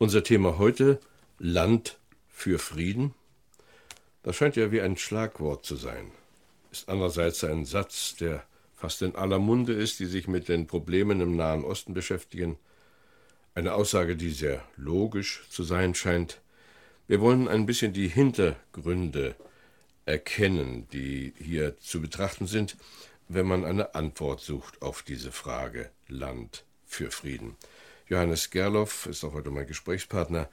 Unser Thema heute Land für Frieden. Das scheint ja wie ein Schlagwort zu sein. Ist andererseits ein Satz, der fast in aller Munde ist, die sich mit den Problemen im Nahen Osten beschäftigen. Eine Aussage, die sehr logisch zu sein scheint. Wir wollen ein bisschen die Hintergründe erkennen, die hier zu betrachten sind, wenn man eine Antwort sucht auf diese Frage Land für Frieden. Johannes Gerloff ist auch heute mein Gesprächspartner.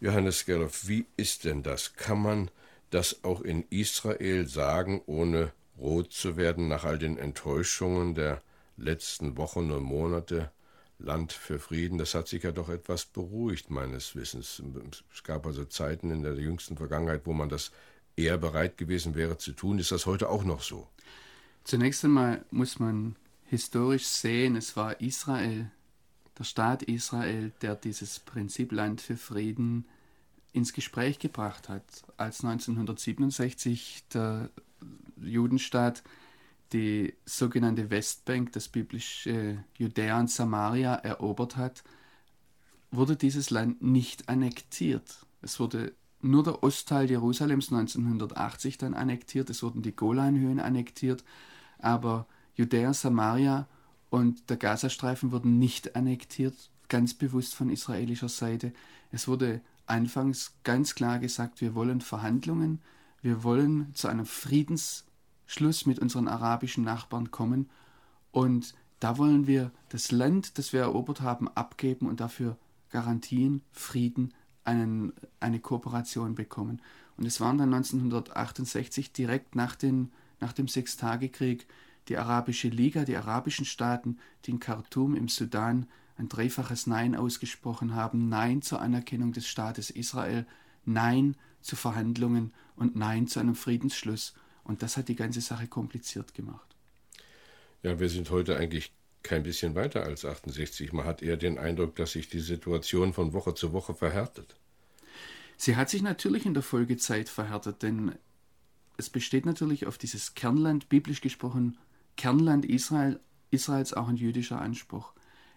Johannes Gerloff, wie ist denn das? Kann man das auch in Israel sagen, ohne rot zu werden nach all den Enttäuschungen der letzten Wochen und Monate? Land für Frieden, das hat sich ja doch etwas beruhigt, meines Wissens. Es gab also Zeiten in der jüngsten Vergangenheit, wo man das eher bereit gewesen wäre zu tun. Ist das heute auch noch so? Zunächst einmal muss man historisch sehen, es war Israel, der Staat Israel, der dieses Prinzip Land für Frieden ins Gespräch gebracht hat, als 1967 der Judenstaat die sogenannte Westbank, das biblische Judäa und Samaria erobert hat, wurde dieses Land nicht annektiert. Es wurde nur der Ostteil Jerusalems 1980 dann annektiert, es wurden die Golanhöhen annektiert, aber Judäa, Samaria und der Gazastreifen wurden nicht annektiert, ganz bewusst von israelischer Seite. Es wurde anfangs ganz klar gesagt, wir wollen Verhandlungen, wir wollen zu einem Friedensschluss mit unseren arabischen Nachbarn kommen und da wollen wir das Land, das wir erobert haben, abgeben und dafür Garantien, Frieden, einen, eine Kooperation bekommen. Und es waren dann 1968 direkt nach, den, nach dem Sechstagekrieg die Arabische Liga, die arabischen Staaten, die in Khartoum im Sudan ein dreifaches Nein ausgesprochen haben, Nein zur Anerkennung des Staates Israel, Nein zu Verhandlungen und Nein zu einem Friedensschluss. Und das hat die ganze Sache kompliziert gemacht. Ja, wir sind heute eigentlich kein bisschen weiter als 68. Man hat eher den Eindruck, dass sich die Situation von Woche zu Woche verhärtet. Sie hat sich natürlich in der Folgezeit verhärtet, denn es besteht natürlich auf dieses Kernland, biblisch gesprochen, Kernland Israel, Israels auch ein jüdischer Anspruch.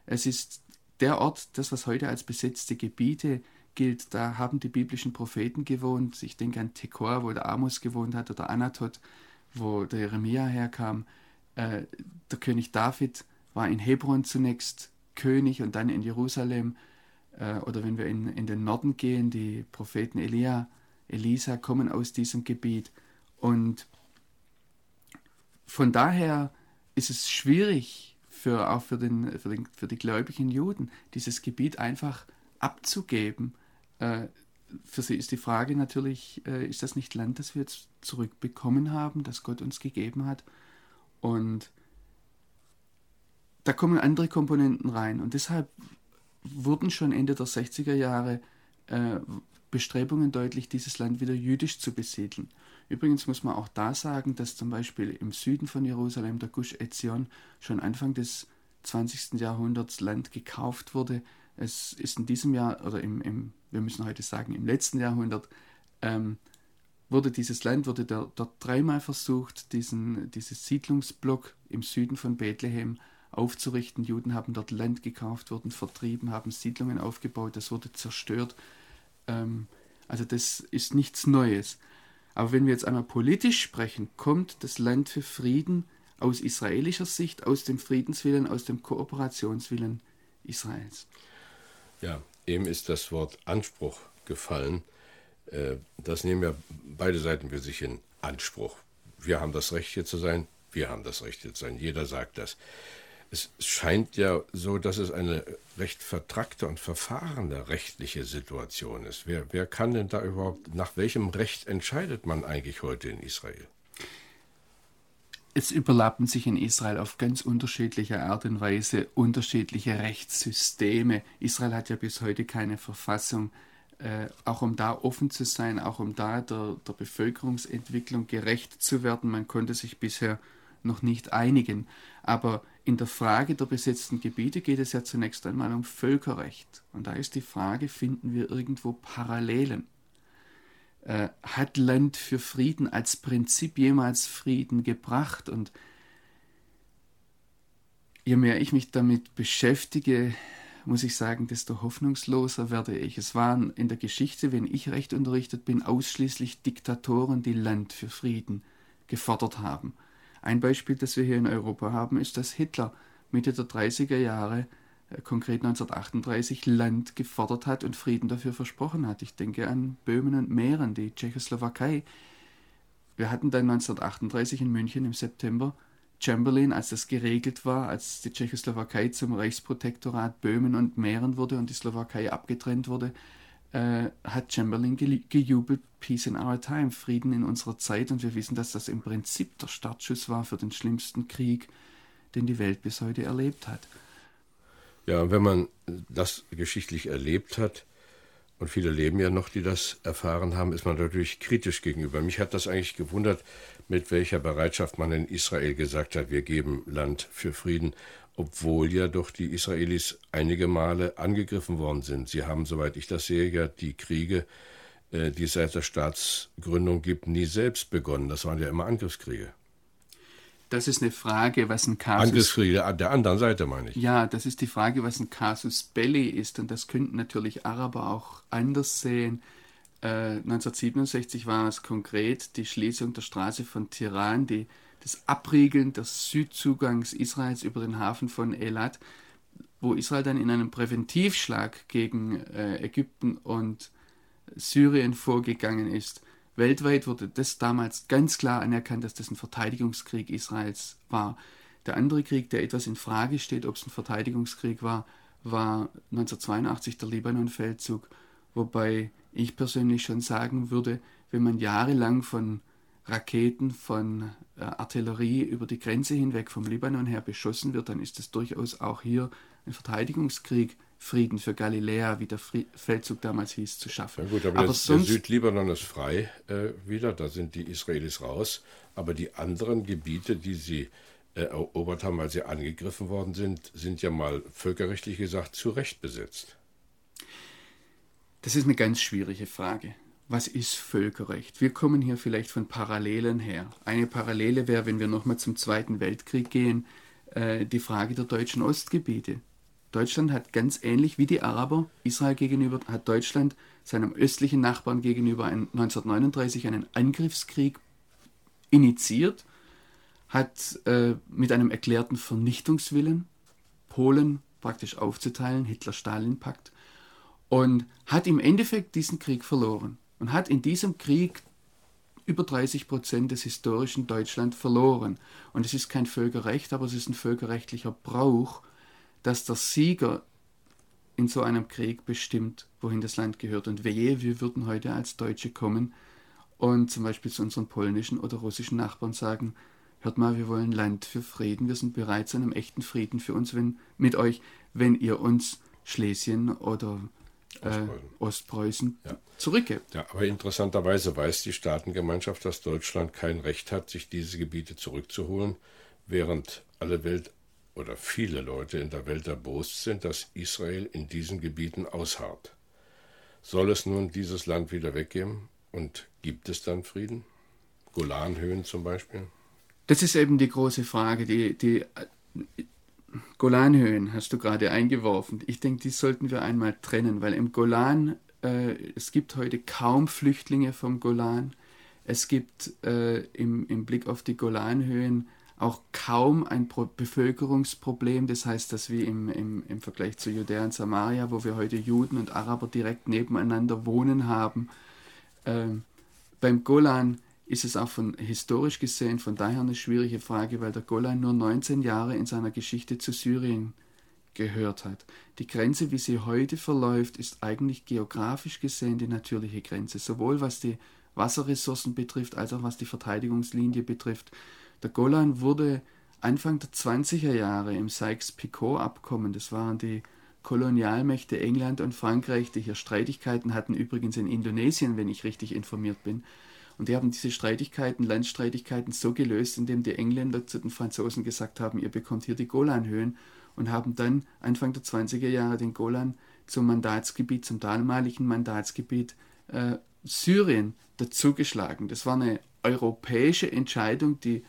Es ist der Ort, das was heute als besetzte Gebiete gilt, da haben die biblischen Propheten gewohnt. Ich denke an Tekor, wo der Amos gewohnt hat, oder Anatot, wo der Jeremia herkam. Äh, der König David war in Hebron zunächst König und dann in Jerusalem. Äh, oder wenn wir in, in den Norden gehen, die Propheten Elia, Elisa kommen aus diesem Gebiet. Und von daher ist es schwierig, für, auch für, den, für, den, für die gläubigen Juden, dieses Gebiet einfach abzugeben. Äh, für sie ist die Frage natürlich, äh, ist das nicht Land, das wir jetzt zurückbekommen haben, das Gott uns gegeben hat? Und da kommen andere Komponenten rein. Und deshalb wurden schon Ende der 60er Jahre äh, Bestrebungen deutlich, dieses Land wieder jüdisch zu besiedeln. Übrigens muss man auch da sagen, dass zum Beispiel im Süden von Jerusalem, der Gush Etzion, schon Anfang des 20. Jahrhunderts Land gekauft wurde. Es ist in diesem Jahr, oder im, im wir müssen heute sagen, im letzten Jahrhundert, ähm, wurde dieses Land, wurde dort, dort dreimal versucht, diesen, dieses Siedlungsblock im Süden von Bethlehem aufzurichten. Juden haben dort Land gekauft, wurden vertrieben, haben Siedlungen aufgebaut, das wurde zerstört. Ähm, also das ist nichts Neues. Aber wenn wir jetzt einmal politisch sprechen, kommt das Land für Frieden aus israelischer Sicht, aus dem Friedenswillen, aus dem Kooperationswillen Israels. Ja, eben ist das Wort Anspruch gefallen. Äh, das nehmen ja beide Seiten für sich in Anspruch. Wir haben das Recht hier zu sein, wir haben das Recht hier zu sein. Jeder sagt das. Es scheint ja so, dass es eine recht vertrackte und verfahrene rechtliche Situation ist. Wer, wer kann denn da überhaupt, nach welchem Recht entscheidet man eigentlich heute in Israel? es überlappen sich in Israel auf ganz unterschiedliche Art und Weise unterschiedliche Rechtssysteme. Israel hat ja bis heute keine Verfassung. Äh, auch um da offen zu sein, auch um da der, der Bevölkerungsentwicklung gerecht zu werden. Man konnte sich bisher noch nicht einigen. Aber in der Frage der besetzten Gebiete geht es ja zunächst einmal um Völkerrecht. Und da ist die Frage, finden wir irgendwo Parallelen? Äh, hat Land für Frieden als Prinzip jemals Frieden gebracht? Und je mehr ich mich damit beschäftige, muss ich sagen, desto hoffnungsloser werde ich. Es waren in der Geschichte, wenn ich recht unterrichtet bin, ausschließlich Diktatoren, die Land für Frieden gefordert haben. Ein Beispiel, das wir hier in Europa haben, ist, dass Hitler Mitte der 30er Jahre, äh, konkret 1938, Land gefordert hat und Frieden dafür versprochen hat. Ich denke an Böhmen und Mähren, die Tschechoslowakei. Wir hatten dann 1938 in München im September Chamberlain, als das geregelt war, als die Tschechoslowakei zum Reichsprotektorat Böhmen und Mähren wurde und die Slowakei abgetrennt wurde, äh, hat Chamberlain gejubelt, Peace in our time, Frieden in unserer Zeit. Und wir wissen, dass das im Prinzip der Startschuss war für den schlimmsten Krieg, den die Welt bis heute erlebt hat. Ja, wenn man das geschichtlich erlebt hat, und viele leben ja noch, die das erfahren haben, ist man natürlich kritisch gegenüber. Mich hat das eigentlich gewundert, mit welcher Bereitschaft man in Israel gesagt hat, wir geben Land für Frieden, obwohl ja doch die Israelis einige Male angegriffen worden sind. Sie haben, soweit ich das sehe, ja die Kriege, äh, die es seit der Staatsgründung gibt, nie selbst begonnen. Das waren ja immer Angriffskriege. Das ist eine Frage, was ein Kasus... Angriffskriege der anderen Seite, meine ich. Ja, das ist die Frage, was ein Casus Belli ist. Und das könnten natürlich Araber auch anders sehen. 1967 äh, war es konkret die Schließung der Straße von Tiran, die, das Abriegeln des Südzugangs Israels über den Hafen von Elat, wo Israel dann in einem Präventivschlag gegen äh, Ägypten und Syrien vorgegangen ist. Weltweit wurde das damals ganz klar anerkannt, dass das ein Verteidigungskrieg Israels war. Der andere Krieg, der etwas in Frage steht, ob es ein Verteidigungskrieg war, war 1982 der Libanon-Feldzug, wobei ich persönlich schon sagen würde, wenn man jahrelang von Raketen, von äh, Artillerie über die Grenze hinweg vom Libanon her beschossen wird, dann ist es durchaus auch hier ein Verteidigungskrieg, Frieden für Galiläa, wie der Feldzug damals hieß, zu schaffen. Ja gut, aber, aber das, sonst, der Südlibanon ist frei äh, wieder, da sind die Israelis raus, aber die anderen Gebiete, die sie äh, erobert haben, weil sie angegriffen worden sind, sind ja mal völkerrechtlich gesagt zu Recht besetzt. Das ist eine ganz schwierige Frage. Was ist Völkerrecht? Wir kommen hier vielleicht von Parallelen her. Eine Parallele wäre, wenn wir nochmal zum Zweiten Weltkrieg gehen, äh, die Frage der deutschen Ostgebiete. Deutschland hat ganz ähnlich wie die Araber Israel gegenüber, hat Deutschland seinem östlichen Nachbarn gegenüber 1939 einen Angriffskrieg initiiert, hat äh, mit einem erklärten Vernichtungswillen Polen praktisch aufzuteilen, Hitler-Stalin-Pakt, und hat im Endeffekt diesen Krieg verloren und hat in diesem Krieg über 30 Prozent des historischen Deutschland verloren. Und es ist kein Völkerrecht, aber es ist ein völkerrechtlicher Brauch, dass der Sieger in so einem Krieg bestimmt, wohin das Land gehört. Und wehe, wir würden heute als Deutsche kommen und zum Beispiel zu unseren polnischen oder russischen Nachbarn sagen, hört mal, wir wollen Land für Frieden, wir sind bereit zu einem echten Frieden für uns wenn, mit euch, wenn ihr uns Schlesien oder Ostpreußen, äh, Ostpreußen ja. zurückgibt. Ja, aber interessanterweise weiß die Staatengemeinschaft, dass Deutschland kein Recht hat, sich diese Gebiete zurückzuholen, während alle Welt oder viele Leute in der Welt erbost sind, dass Israel in diesen Gebieten ausharrt. Soll es nun dieses Land wieder weggeben und gibt es dann Frieden? Golanhöhen zum Beispiel? Das ist eben die große Frage. Die, die Golanhöhen hast du gerade eingeworfen. Ich denke, die sollten wir einmal trennen, weil im Golan, äh, es gibt heute kaum Flüchtlinge vom Golan. Es gibt äh, im, im Blick auf die Golanhöhen auch kaum ein Pro Bevölkerungsproblem. Das heißt, dass wir im, im, im Vergleich zu Judäa und Samaria, wo wir heute Juden und Araber direkt nebeneinander wohnen haben, äh, beim Golan ist es auch von historisch gesehen von daher eine schwierige Frage, weil der Golan nur 19 Jahre in seiner Geschichte zu Syrien gehört hat. Die Grenze, wie sie heute verläuft, ist eigentlich geografisch gesehen die natürliche Grenze, sowohl was die Wasserressourcen betrifft, als auch was die Verteidigungslinie betrifft. Der Golan wurde Anfang der 20er Jahre im Sykes-Picot-Abkommen, das waren die Kolonialmächte England und Frankreich, die hier Streitigkeiten hatten, übrigens in Indonesien, wenn ich richtig informiert bin. Und die haben diese Streitigkeiten, Landstreitigkeiten so gelöst, indem die Engländer zu den Franzosen gesagt haben, ihr bekommt hier die Golanhöhen und haben dann Anfang der 20er Jahre den Golan zum Mandatsgebiet, zum damaligen Mandatsgebiet äh, Syrien dazugeschlagen. Das war eine europäische Entscheidung, die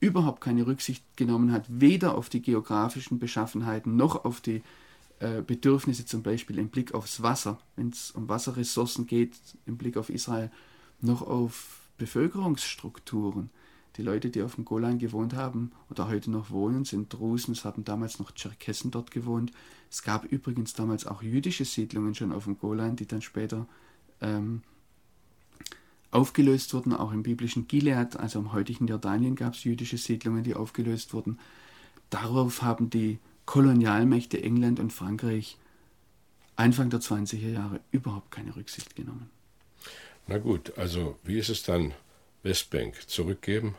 überhaupt keine Rücksicht genommen hat, weder auf die geografischen Beschaffenheiten noch auf die äh, Bedürfnisse zum Beispiel im Blick aufs Wasser, wenn es um Wasserressourcen geht, im Blick auf Israel, noch auf Bevölkerungsstrukturen. Die Leute, die auf dem Golan gewohnt haben oder heute noch wohnen, sind Drusen. Es haben damals noch Tscherkessen dort gewohnt. Es gab übrigens damals auch jüdische Siedlungen schon auf dem Golan, die dann später ähm, aufgelöst wurden. Auch im biblischen Gilead, also im heutigen Jordanien, gab es jüdische Siedlungen, die aufgelöst wurden. Darauf haben die Kolonialmächte England und Frankreich Anfang der 20er Jahre überhaupt keine Rücksicht genommen. Na gut, also wie ist es dann Westbank zurückgeben,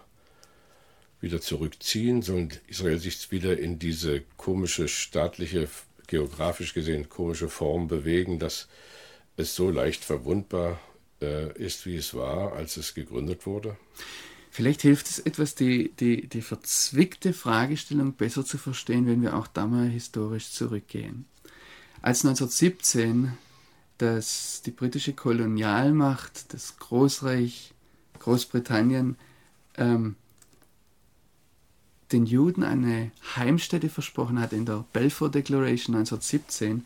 wieder zurückziehen? Soll Israel sich wieder in diese komische staatliche, geografisch gesehen komische Form bewegen, dass es so leicht verwundbar äh, ist, wie es war, als es gegründet wurde? Vielleicht hilft es etwas, die, die, die verzwickte Fragestellung besser zu verstehen, wenn wir auch da mal historisch zurückgehen. Als 1917 dass die britische Kolonialmacht, das Großreich Großbritannien, ähm, den Juden eine Heimstätte versprochen hat in der Balfour Declaration 1917,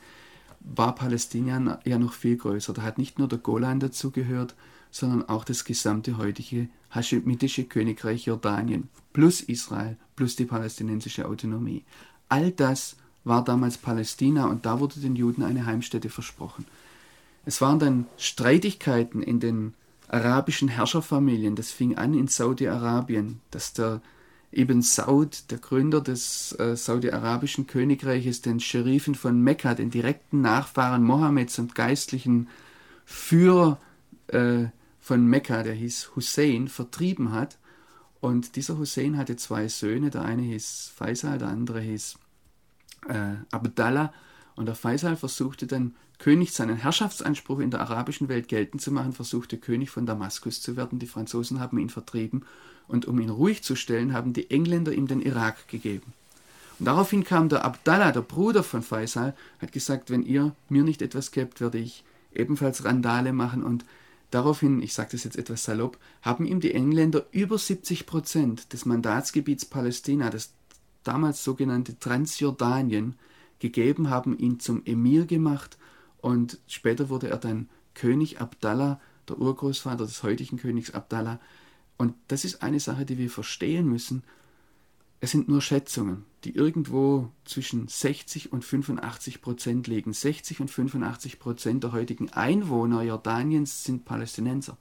war Palästina ja noch viel größer. Da hat nicht nur der Golan dazugehört, sondern auch das gesamte heutige haschemitische Königreich Jordanien plus Israel plus die palästinensische Autonomie. All das war damals Palästina und da wurde den Juden eine Heimstätte versprochen. Es waren dann Streitigkeiten in den arabischen Herrscherfamilien. Das fing an in Saudi-Arabien, dass der Ibn Saud, der Gründer des äh, saudi-arabischen Königreiches, den Scherifen von Mekka, den direkten Nachfahren Mohammeds und geistlichen Führer äh, von Mekka, der hieß Hussein, vertrieben hat. Und dieser Hussein hatte zwei Söhne, der eine hieß Faisal, der andere hieß äh, Abdallah. Und der Faisal versuchte dann König seinen Herrschaftsanspruch in der arabischen Welt geltend zu machen, versuchte König von Damaskus zu werden. Die Franzosen haben ihn vertrieben und um ihn ruhig zu stellen, haben die Engländer ihm den Irak gegeben. Und daraufhin kam der Abdallah, der Bruder von Faisal, hat gesagt, wenn ihr mir nicht etwas gebt, werde ich ebenfalls Randale machen und Daraufhin, ich sage das jetzt etwas salopp, haben ihm die Engländer über 70 Prozent des Mandatsgebiets Palästina, das damals sogenannte Transjordanien, gegeben, haben ihn zum Emir gemacht und später wurde er dann König Abdallah, der Urgroßvater des heutigen Königs Abdallah. Und das ist eine Sache, die wir verstehen müssen. Es sind nur Schätzungen, die irgendwo zwischen 60 und 85 Prozent liegen. 60 und 85 Prozent der heutigen Einwohner Jordaniens sind Palästinenser.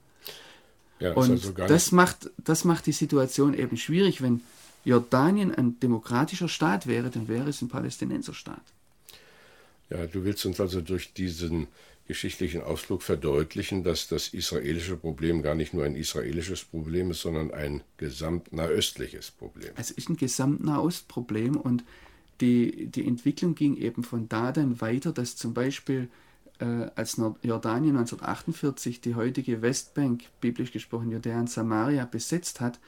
Ja, und also das, macht, das macht die Situation eben schwierig. Wenn Jordanien ein demokratischer Staat wäre, dann wäre es ein Palästinenserstaat. Ja, du willst uns also durch diesen geschichtlichen Ausflug verdeutlichen, dass das israelische Problem gar nicht nur ein israelisches Problem ist, sondern ein gesamtnahöstliches Problem. Es ist ein gesamtnahostproblem und die, die Entwicklung ging eben von da dann weiter, dass zum Beispiel äh, als Jordanien 1948 die heutige Westbank, biblisch gesprochen Judäa und Samaria, besetzt hat,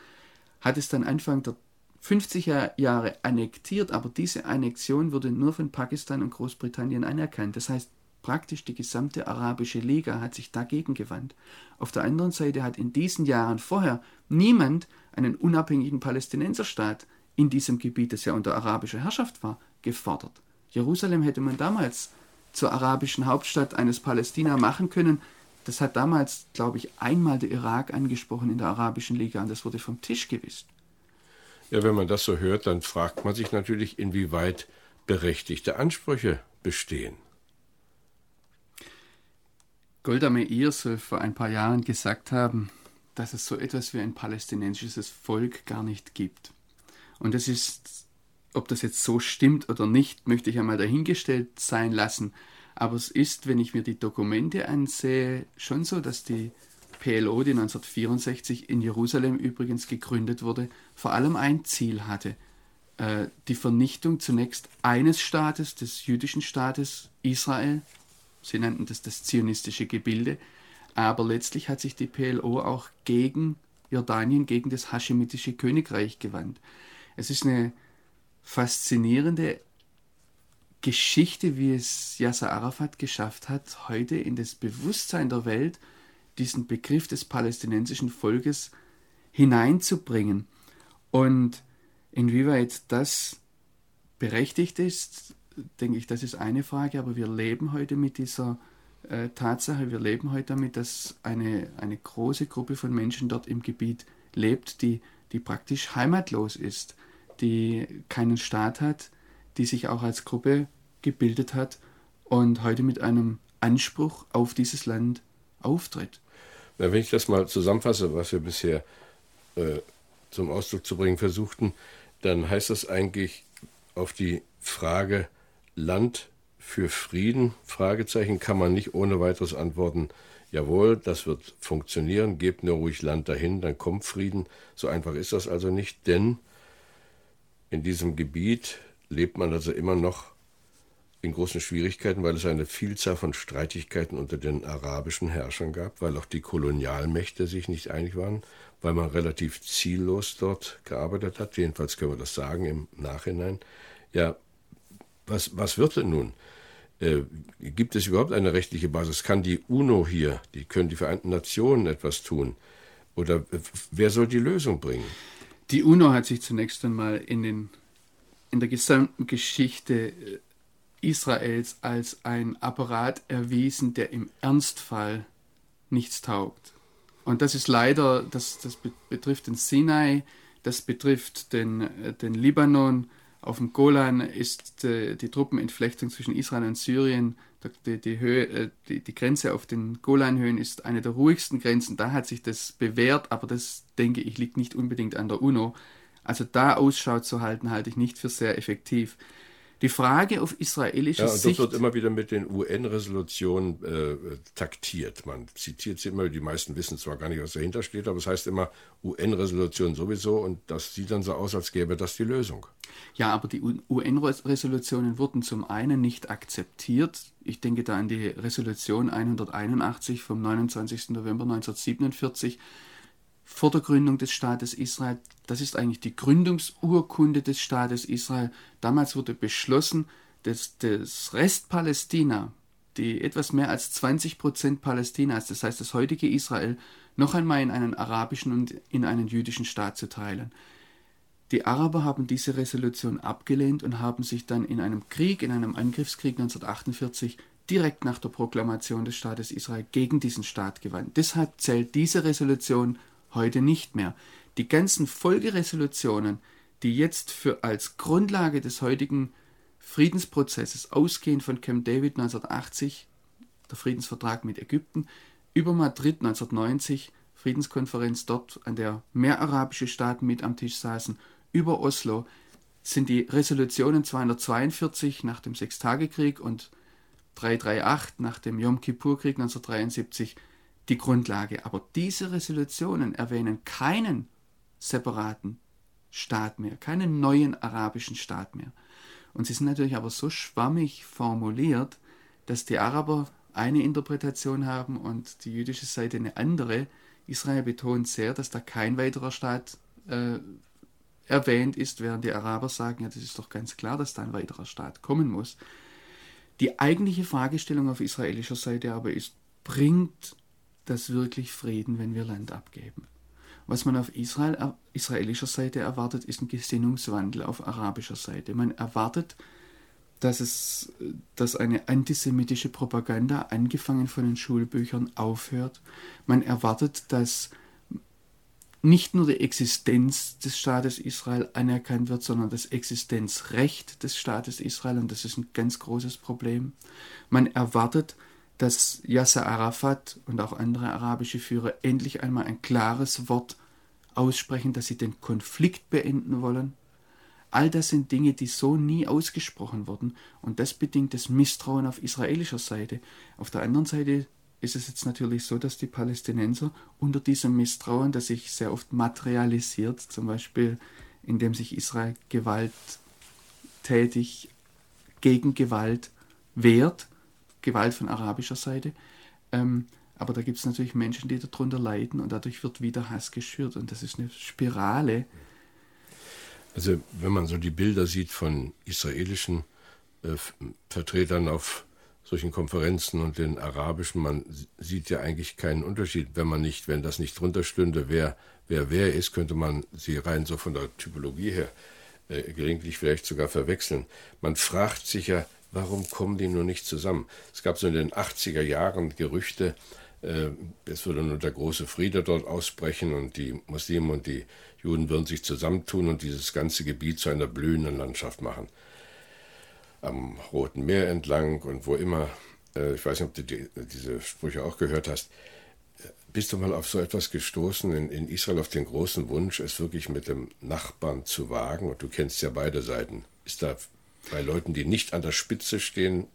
hat es dann Anfang der 50 Jahre annektiert, aber diese Annexion wurde nur von Pakistan und Großbritannien anerkannt. Das heißt, praktisch die gesamte arabische Liga hat sich dagegen gewandt. Auf der anderen Seite hat in diesen Jahren vorher niemand einen unabhängigen Palästinenserstaat in diesem Gebiet, das ja unter arabischer Herrschaft war, gefordert. Jerusalem hätte man damals zur arabischen Hauptstadt eines Palästina machen können. Das hat damals, glaube ich, einmal der Irak angesprochen in der Arabischen Liga und das wurde vom Tisch gewischt. Ja, wenn man das so hört, dann fragt man sich natürlich, inwieweit berechtigte Ansprüche bestehen. Golda Meir soll vor ein paar Jahren gesagt haben, dass es so etwas wie ein palästinensisches Volk gar nicht gibt. Und das ist, ob das jetzt so stimmt oder nicht, möchte ich einmal dahingestellt sein lassen. Aber es ist, wenn ich mir die Dokumente ansehe, schon so, dass die PLO, die 1964 in Jerusalem übrigens gegründet wurde, vor allem ein Ziel hatte. Äh, die Vernichtung zunächst eines Staates, des jüdischen Staates Israel. Sie nannten das das zionistische Gebilde. Aber letztlich hat sich die PLO auch gegen Jordanien, gegen das haschemitische Königreich gewandt. Es ist eine faszinierende Geschichte, wie es Yasser Arafat geschafft hat, heute in das Bewusstsein der Welt diesen Begriff des palästinensischen Volkes hineinzubringen. Und inwieweit das berechtigt ist, denke ich, das ist eine Frage, aber wir leben heute mit dieser äh, Tatsache, wir leben heute damit, dass eine, eine große Gruppe von Menschen dort im Gebiet lebt, die, die praktisch heimatlos ist, die keinen Staat hat, die sich auch als Gruppe gebildet hat und heute mit einem Anspruch auf dieses Land auftritt. Na, wenn ich das mal zusammenfasse, was wir bisher äh, zum Ausdruck zu bringen versuchten, dann heißt das eigentlich auf die Frage Land für Frieden, Fragezeichen, kann man nicht ohne weiteres antworten, jawohl, das wird funktionieren, gebt nur ruhig Land dahin, dann kommt Frieden. So einfach ist das also nicht, denn in diesem Gebiet lebt man also immer noch in großen Schwierigkeiten, weil es eine Vielzahl von Streitigkeiten unter den arabischen Herrschern gab, weil auch die Kolonialmächte sich nicht einig waren, weil man relativ ziellos dort gearbeitet hat. Jedenfalls können wir das sagen im Nachhinein. Ja, was, was wird denn nun? Äh, gibt es überhaupt eine rechtliche Basis? Kann die UNO hier, die können die Vereinten Nationen etwas tun? Oder äh, wer soll die Lösung bringen? Die UNO hat sich zunächst einmal in, den, in der gesamten Geschichte äh, Israels als ein Apparat erwiesen, der im Ernstfall nichts taugt. Und das ist leider, das, das betrifft den Sinai, das betrifft den, den Libanon, auf dem Golan ist äh, die Truppenentflechtung zwischen Israel und Syrien, die, die, Höhe, äh, die, die Grenze auf den Golanhöhen ist eine der ruhigsten Grenzen. Da hat sich das bewährt, aber das, denke ich, liegt nicht unbedingt an der UNO. Also da Ausschau zu halten, halte ich nicht für sehr effektiv. Die Frage auf israelischer ja, und Sicht. Das wird immer wieder mit den UN-Resolutionen äh, taktiert. Man zitiert sie immer, die meisten wissen zwar gar nicht, was dahinter steht, aber es heißt immer UN-Resolution sowieso und das sieht dann so aus, als gäbe das die Lösung. Ja, aber die UN-Resolutionen wurden zum einen nicht akzeptiert. Ich denke da an die Resolution 181 vom 29. November 1947 vor der Gründung des Staates Israel. Das ist eigentlich die Gründungsurkunde des Staates Israel. Damals wurde beschlossen, dass das Rest Palästina, die etwas mehr als 20 Prozent Palästinas, das heißt das heutige Israel, noch einmal in einen arabischen und in einen jüdischen Staat zu teilen. Die Araber haben diese Resolution abgelehnt und haben sich dann in einem Krieg, in einem Angriffskrieg 1948 direkt nach der Proklamation des Staates Israel gegen diesen Staat gewandt. Deshalb zählt diese Resolution heute nicht mehr. Die ganzen Folgeresolutionen, die jetzt für als Grundlage des heutigen Friedensprozesses ausgehend von Camp David 1980, der Friedensvertrag mit Ägypten, über Madrid 1990, Friedenskonferenz dort, an der mehr arabische Staaten mit am Tisch saßen, über Oslo, sind die Resolutionen 242 nach dem Sechstagekrieg und 338 nach dem Yom Kippur-Krieg 1973 die Grundlage. Aber diese Resolutionen erwähnen keinen separaten Staat mehr, keinen neuen arabischen Staat mehr. Und sie sind natürlich aber so schwammig formuliert, dass die Araber eine Interpretation haben und die jüdische Seite eine andere. Israel betont sehr, dass da kein weiterer Staat äh, erwähnt ist, während die Araber sagen, ja, das ist doch ganz klar, dass da ein weiterer Staat kommen muss. Die eigentliche Fragestellung auf israelischer Seite aber ist, bringt das wirklich Frieden, wenn wir Land abgeben? Was man auf Israel, äh, israelischer Seite erwartet, ist ein Gesinnungswandel auf arabischer Seite. Man erwartet, dass, es, dass eine antisemitische Propaganda, angefangen von den Schulbüchern, aufhört. Man erwartet, dass nicht nur die Existenz des Staates Israel anerkannt wird, sondern das Existenzrecht des Staates Israel, und das ist ein ganz großes Problem. Man erwartet, dass Yasser Arafat und auch andere arabische Führer endlich einmal ein klares Wort aussprechen, dass sie den Konflikt beenden wollen. All das sind Dinge, die so nie ausgesprochen wurden, und das bedingt das Misstrauen auf israelischer Seite. Auf der anderen Seite ist es jetzt natürlich so, dass die Palästinenser unter diesem Misstrauen, das sich sehr oft materialisiert, zum Beispiel indem sich Israel gewalttätig gegen Gewalt wehrt, Gewalt von arabischer Seite, ähm, aber da gibt es natürlich Menschen, die darunter leiden und dadurch wird wieder Hass geschürt und das ist eine Spirale. Also wenn man so die Bilder sieht von israelischen äh, Vertretern auf solchen Konferenzen und den arabischen, man sieht ja eigentlich keinen Unterschied, wenn man nicht, wenn das nicht drunter stünde, wer wer wer ist, könnte man sie rein so von der Typologie her äh, gelegentlich vielleicht sogar verwechseln. Man fragt sich ja, warum kommen die nur nicht zusammen? Es gab so in den 80er Jahren Gerüchte, äh, es würde nur der große Friede dort ausbrechen und die Muslime und die Juden würden sich zusammentun und dieses ganze Gebiet zu einer blühenden Landschaft machen am Roten Meer entlang und wo immer. Äh, ich weiß nicht, ob du die, diese Sprüche auch gehört hast. Bist du mal auf so etwas gestoßen in, in, Israel, auf den großen Wunsch, es wirklich mit dem Nachbarn zu wagen? Und du kennst ja beide Seiten. Ist da bei Leuten, die nicht an der Spitze stehen,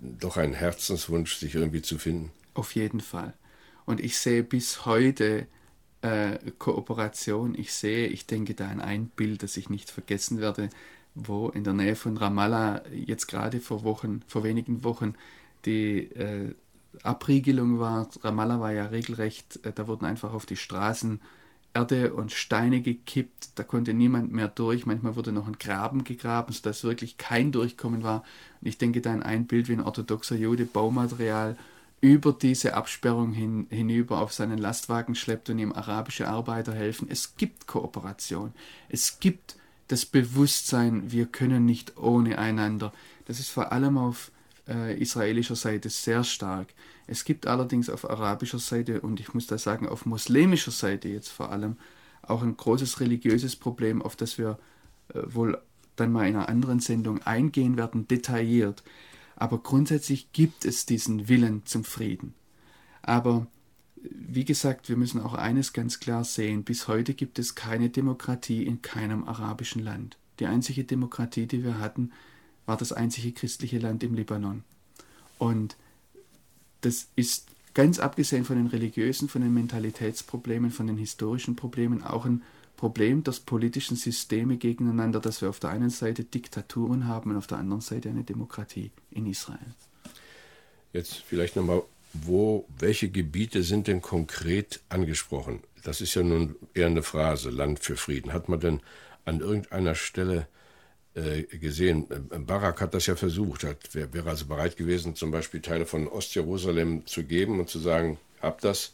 doch ein Herzenswunsch, sich irgendwie zu finden? Auf jeden Fall. Und ich sehe bis heute äh, Kooperation. Ich sehe, ich denke da an ein Bild, das ich nicht vergessen werde wo in der Nähe von Ramallah jetzt gerade vor Wochen, vor wenigen Wochen die äh, Abriegelung war. Ramallah war ja regelrecht, äh, da wurden einfach auf die Straßen Erde und Steine gekippt, da konnte niemand mehr durch. Manchmal wurde noch ein Graben gegraben, sodass wirklich kein Durchkommen war. Und ich denke da an ein Bild, wie ein orthodoxer Jude Baumaterial über diese Absperrung hin, hinüber auf seinen Lastwagen schleppt und ihm arabische Arbeiter helfen. Es gibt Kooperation. Es gibt das Bewusstsein, wir können nicht ohne einander. Das ist vor allem auf äh, israelischer Seite sehr stark. Es gibt allerdings auf arabischer Seite und ich muss da sagen auf muslimischer Seite jetzt vor allem auch ein großes religiöses Problem, auf das wir äh, wohl dann mal in einer anderen Sendung eingehen werden, detailliert. Aber grundsätzlich gibt es diesen Willen zum Frieden. Aber wie gesagt, wir müssen auch eines ganz klar sehen. Bis heute gibt es keine Demokratie in keinem arabischen Land. Die einzige Demokratie, die wir hatten, war das einzige christliche Land im Libanon. Und das ist ganz abgesehen von den religiösen, von den Mentalitätsproblemen, von den historischen Problemen auch ein Problem der politischen Systeme gegeneinander, dass wir auf der einen Seite Diktaturen haben und auf der anderen Seite eine Demokratie in Israel. Jetzt vielleicht nochmal wo, welche Gebiete sind denn konkret angesprochen? Das ist ja nun eher eine Phrase, Land für Frieden. Hat man denn an irgendeiner Stelle äh, gesehen, äh, Barak hat das ja versucht, hat, wäre wär also bereit gewesen, zum Beispiel Teile von Ostjerusalem zu geben und zu sagen, habt das,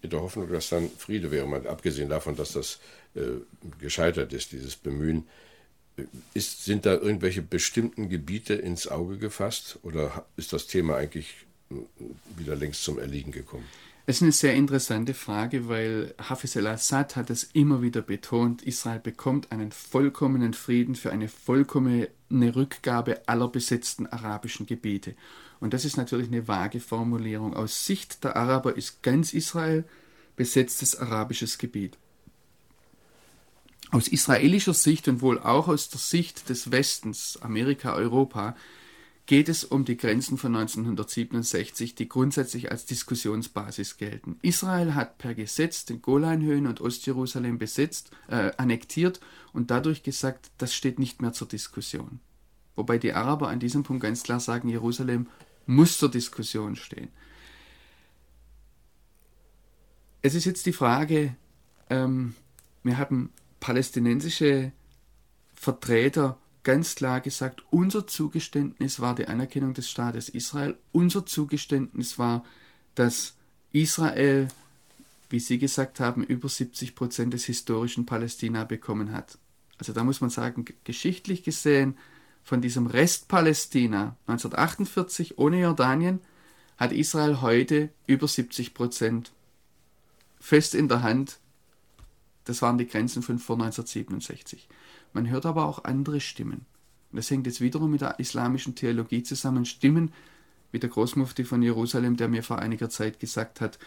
in der Hoffnung, dass dann Friede wäre, mal abgesehen davon, dass das äh, gescheitert ist, dieses Bemühen. Ist, sind da irgendwelche bestimmten Gebiete ins Auge gefasst oder ist das Thema eigentlich wieder längst zum Erliegen gekommen? Es ist eine sehr interessante Frage, weil Hafiz al-Assad hat es immer wieder betont, Israel bekommt einen vollkommenen Frieden für eine vollkommene Rückgabe aller besetzten arabischen Gebiete. Und das ist natürlich eine vage Formulierung. Aus Sicht der Araber ist ganz Israel besetztes arabisches Gebiet. Aus israelischer Sicht und wohl auch aus der Sicht des Westens, Amerika, Europa, geht es um die Grenzen von 1967, die grundsätzlich als Diskussionsbasis gelten. Israel hat per Gesetz den Golanhöhen und Ostjerusalem besetzt, äh, annektiert und dadurch gesagt, das steht nicht mehr zur Diskussion. Wobei die Araber an diesem Punkt ganz klar sagen, Jerusalem muss zur Diskussion stehen. Es ist jetzt die Frage, ähm, wir haben palästinensische Vertreter ganz klar gesagt, unser Zugeständnis war die Anerkennung des Staates Israel, unser Zugeständnis war, dass Israel, wie Sie gesagt haben, über 70 Prozent des historischen Palästina bekommen hat. Also da muss man sagen, geschichtlich gesehen, von diesem Rest Palästina 1948 ohne Jordanien hat Israel heute über 70 Prozent fest in der Hand. Das waren die Grenzen von vor 1967. Man hört aber auch andere Stimmen. Das hängt jetzt wiederum mit der islamischen Theologie zusammen. Stimmen wie der Großmufti von Jerusalem, der mir vor einiger Zeit gesagt hat,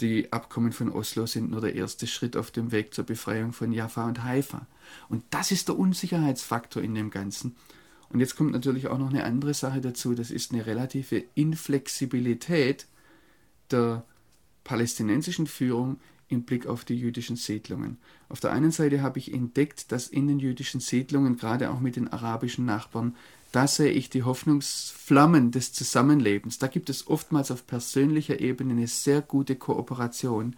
die Abkommen von Oslo sind nur der erste Schritt auf dem Weg zur Befreiung von Jaffa und Haifa. Und das ist der Unsicherheitsfaktor in dem Ganzen. Und jetzt kommt natürlich auch noch eine andere Sache dazu, das ist eine relative Inflexibilität der palästinensischen Führung im Blick auf die jüdischen Siedlungen. Auf der einen Seite habe ich entdeckt, dass in den jüdischen Siedlungen, gerade auch mit den arabischen Nachbarn, da sehe ich die Hoffnungsflammen des Zusammenlebens. Da gibt es oftmals auf persönlicher Ebene eine sehr gute Kooperation.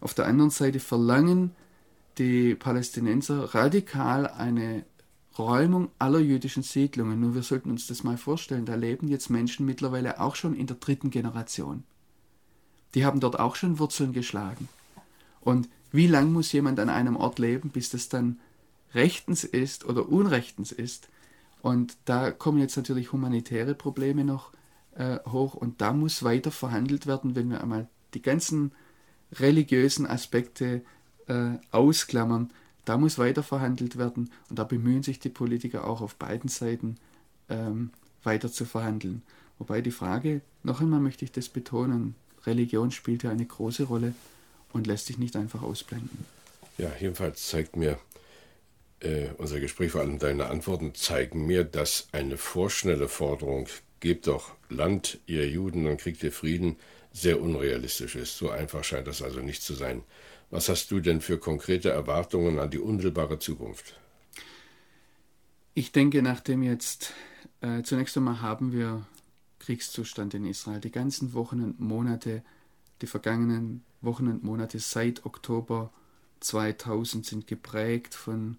Auf der anderen Seite verlangen die Palästinenser radikal eine Räumung aller jüdischen Siedlungen. Nur wir sollten uns das mal vorstellen, da leben jetzt Menschen mittlerweile auch schon in der dritten Generation. Die haben dort auch schon Wurzeln geschlagen. Und wie lang muss jemand an einem Ort leben, bis das dann rechtens ist oder unrechtens ist? Und da kommen jetzt natürlich humanitäre Probleme noch äh, hoch und da muss weiter verhandelt werden, wenn wir einmal die ganzen religiösen Aspekte äh, ausklammern. Da muss weiter verhandelt werden und da bemühen sich die Politiker auch auf beiden Seiten ähm, weiter zu verhandeln. Wobei die Frage, noch einmal möchte ich das betonen, Religion spielt ja eine große Rolle und lässt sich nicht einfach ausblenden. Ja, jedenfalls zeigt mir äh, unser Gespräch, vor allem deine Antworten, zeigen mir, dass eine vorschnelle Forderung, gebt doch Land, ihr Juden, dann kriegt ihr Frieden, sehr unrealistisch ist. So einfach scheint das also nicht zu sein. Was hast du denn für konkrete Erwartungen an die unmittelbare Zukunft? Ich denke, nachdem jetzt äh, zunächst einmal haben wir Kriegszustand in Israel. Die ganzen Wochen und Monate, die vergangenen Wochen und Monate seit Oktober 2000 sind geprägt von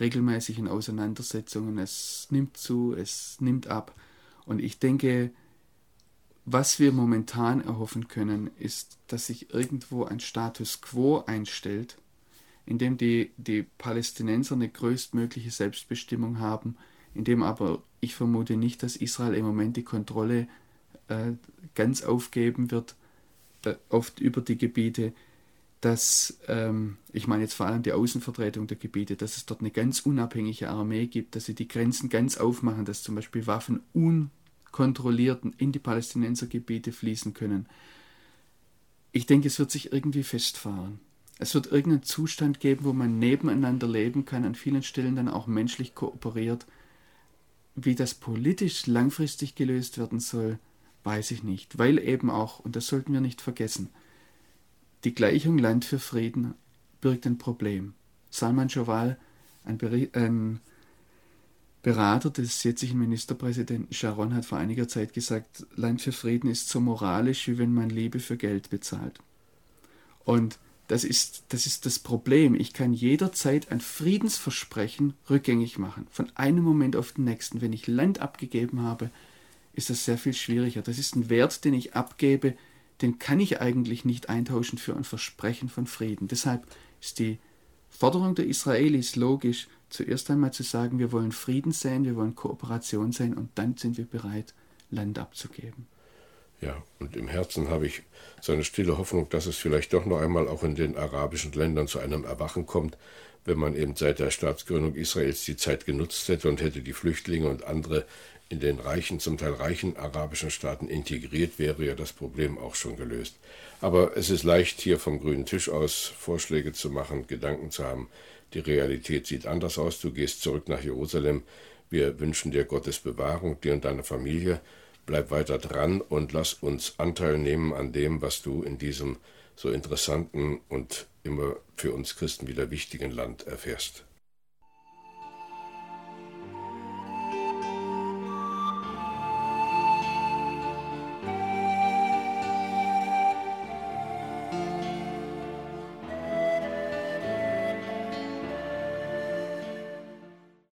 regelmäßigen Auseinandersetzungen. Es nimmt zu, es nimmt ab. Und ich denke, was wir momentan erhoffen können, ist, dass sich irgendwo ein Status quo einstellt, in dem die, die Palästinenser eine größtmögliche Selbstbestimmung haben, in dem aber ich vermute nicht, dass Israel im Moment die Kontrolle äh, ganz aufgeben wird oft über die Gebiete, dass, ähm, ich meine jetzt vor allem die Außenvertretung der Gebiete, dass es dort eine ganz unabhängige Armee gibt, dass sie die Grenzen ganz aufmachen, dass zum Beispiel Waffen unkontrolliert in die Palästinensergebiete fließen können. Ich denke, es wird sich irgendwie festfahren. Es wird irgendeinen Zustand geben, wo man nebeneinander leben kann, an vielen Stellen dann auch menschlich kooperiert. Wie das politisch langfristig gelöst werden soll, weiß ich nicht, weil eben auch, und das sollten wir nicht vergessen, die Gleichung Land für Frieden birgt ein Problem. Salman Joval, ein, ein Berater des jetzigen Ministerpräsidenten Sharon, hat vor einiger Zeit gesagt, Land für Frieden ist so moralisch, wie wenn man Liebe für Geld bezahlt. Und das ist, das ist das Problem. Ich kann jederzeit ein Friedensversprechen rückgängig machen. Von einem Moment auf den nächsten. Wenn ich Land abgegeben habe, ist das sehr viel schwieriger. Das ist ein Wert, den ich abgebe, den kann ich eigentlich nicht eintauschen für ein Versprechen von Frieden. Deshalb ist die Forderung der Israelis logisch, zuerst einmal zu sagen, wir wollen Frieden sein, wir wollen Kooperation sein und dann sind wir bereit, Land abzugeben. Ja, und im Herzen habe ich so eine stille Hoffnung, dass es vielleicht doch noch einmal auch in den arabischen Ländern zu einem Erwachen kommt, wenn man eben seit der Staatsgründung Israels die Zeit genutzt hätte und hätte die Flüchtlinge und andere in den reichen, zum Teil reichen arabischen Staaten integriert, wäre ja das Problem auch schon gelöst. Aber es ist leicht, hier vom grünen Tisch aus Vorschläge zu machen, Gedanken zu haben. Die Realität sieht anders aus. Du gehst zurück nach Jerusalem. Wir wünschen dir Gottes Bewahrung, dir und deiner Familie. Bleib weiter dran und lass uns Anteil nehmen an dem, was du in diesem so interessanten und immer für uns Christen wieder wichtigen Land erfährst.